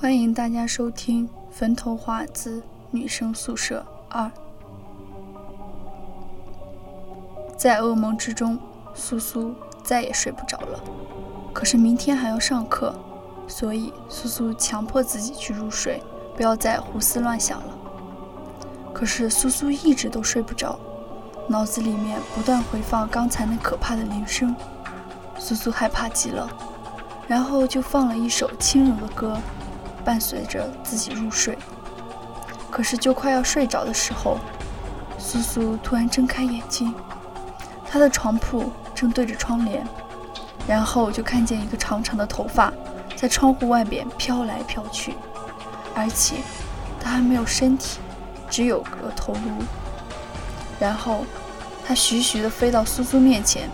欢迎大家收听《坟头华子女生宿舍二》。在噩梦之中，苏苏再也睡不着了。可是明天还要上课，所以苏苏强迫自己去入睡，不要再胡思乱想了。可是苏苏一直都睡不着，脑子里面不断回放刚才那可怕的铃声，苏苏害怕极了，然后就放了一首轻柔的歌。伴随着自己入睡，可是就快要睡着的时候，苏苏突然睁开眼睛，她的床铺正对着窗帘，然后就看见一个长长的头发在窗户外边飘来飘去，而且它还没有身体，只有个头颅。然后它徐徐地飞到苏苏面前，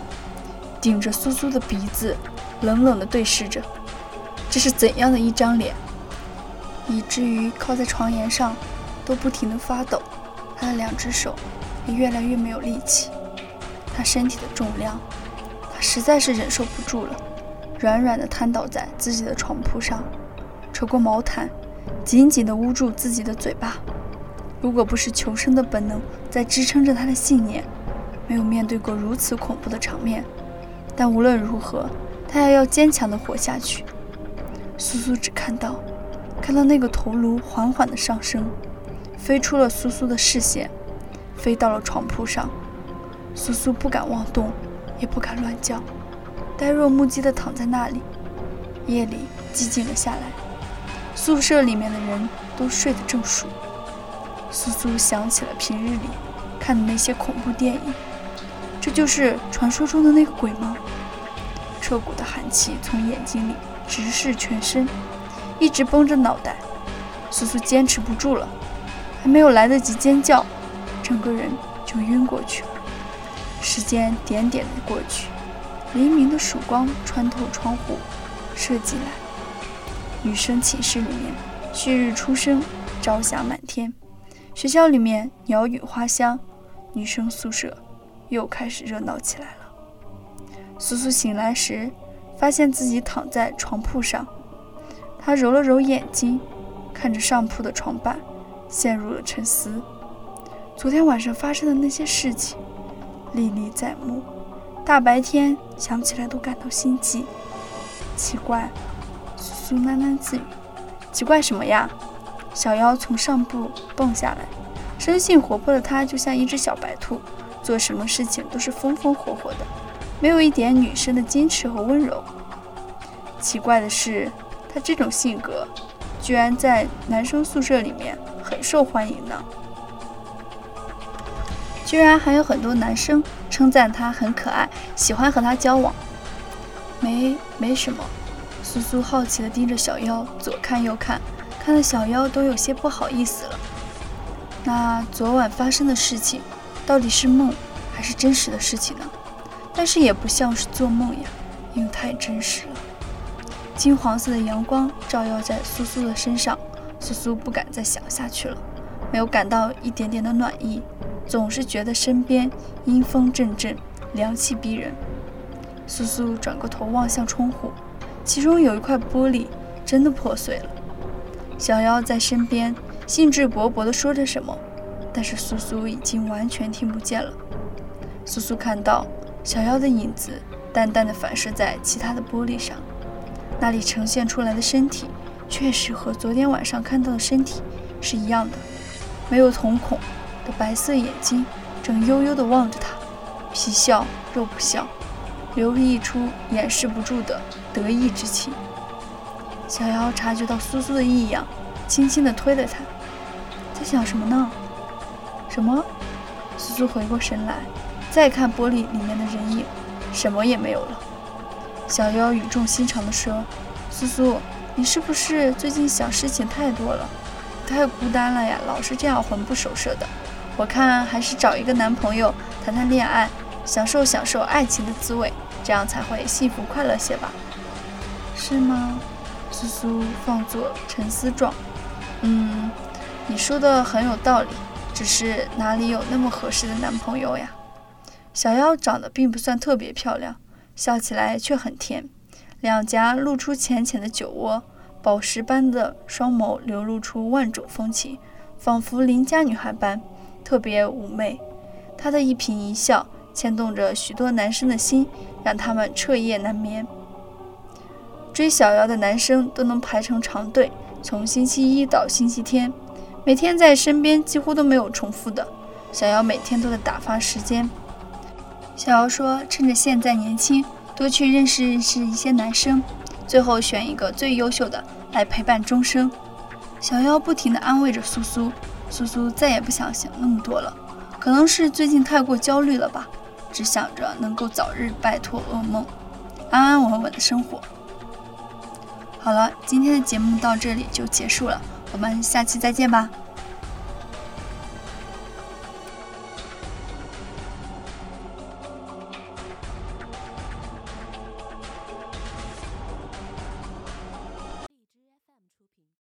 顶着苏苏的鼻子，冷冷地对视着。这是怎样的一张脸？以至于靠在床沿上都不停地发抖，他的两只手也越来越没有力气。他身体的重量，他实在是忍受不住了，软软地瘫倒在自己的床铺上，扯过毛毯，紧紧地捂住自己的嘴巴。如果不是求生的本能在支撑着他的信念，没有面对过如此恐怖的场面，但无论如何，他也要坚强地活下去。苏苏只看到。看到那个头颅缓缓的上升，飞出了苏苏的视线，飞到了床铺上。苏苏不敢妄动，也不敢乱叫，呆若木鸡的躺在那里。夜里寂静了下来，宿舍里面的人都睡得正熟。苏苏想起了平日里看的那些恐怖电影，这就是传说中的那个鬼吗？彻骨的寒气从眼睛里直视全身。一直绷着脑袋，苏苏坚持不住了，还没有来得及尖叫，整个人就晕过去了。时间点点的过去，黎明的曙光穿透窗户射进来。女生寝室里面，旭日初升，朝霞满天。学校里面鸟语花香，女生宿舍又开始热闹起来了。苏苏醒来时，发现自己躺在床铺上。他揉了揉眼睛，看着上铺的床板，陷入了沉思。昨天晚上发生的那些事情，历历在目。大白天想起来都感到心悸。奇怪，苏苏喃喃自语：“奇怪什么呀？”小妖从上铺蹦下来，生性活泼的她就像一只小白兔，做什么事情都是风风火火的，没有一点女生的矜持和温柔。奇怪的是。他这种性格，居然在男生宿舍里面很受欢迎呢。居然还有很多男生称赞他很可爱，喜欢和他交往。没，没什么。苏苏好奇地盯着小妖，左看右看，看的小妖都有些不好意思了。那昨晚发生的事情，到底是梦还是真实的事情呢？但是也不像是做梦呀，因为太真实了。金黄色的阳光照耀在苏苏的身上，苏苏不敢再想下去了，没有感到一点点的暖意，总是觉得身边阴风阵阵，凉气逼人。苏苏转过头望向窗户，其中有一块玻璃真的破碎了。小妖在身边兴致勃勃地说着什么，但是苏苏已经完全听不见了。苏苏看到小妖的影子淡淡的反射在其他的玻璃上。那里呈现出来的身体，确实和昨天晚上看到的身体是一样的，没有瞳孔的白色眼睛正悠悠地望着他，皮笑肉不笑，流溢出掩饰不住的得意之情。小妖察觉到苏苏的异样，轻轻地推了他，在想什么呢？什么？苏苏回过神来，再看玻璃里面的人影，什么也没有了。小妖语重心长地说：“苏苏，你是不是最近想事情太多了，太孤单了呀？老是这样魂不守舍的。我看还是找一个男朋友谈谈恋爱，享受享受爱情的滋味，这样才会幸福快乐些吧？是吗？”苏苏放作沉思状：“嗯，你说的很有道理，只是哪里有那么合适的男朋友呀？”小妖长得并不算特别漂亮。笑起来却很甜，两颊露出浅浅的酒窝，宝石般的双眸流露出万种风情，仿佛邻家女孩般特别妩媚。她的一颦一笑牵动着许多男生的心，让他们彻夜难眠。追小妖的男生都能排成长队，从星期一到星期天，每天在身边几乎都没有重复的。小妖每天都在打发时间。小妖说：“趁着现在年轻，多去认识认识一些男生，最后选一个最优秀的来陪伴终生。”小妖不停地安慰着苏苏，苏苏再也不想想那么多了，可能是最近太过焦虑了吧，只想着能够早日摆脱噩梦，安安稳稳的生活。好了，今天的节目到这里就结束了，我们下期再见吧。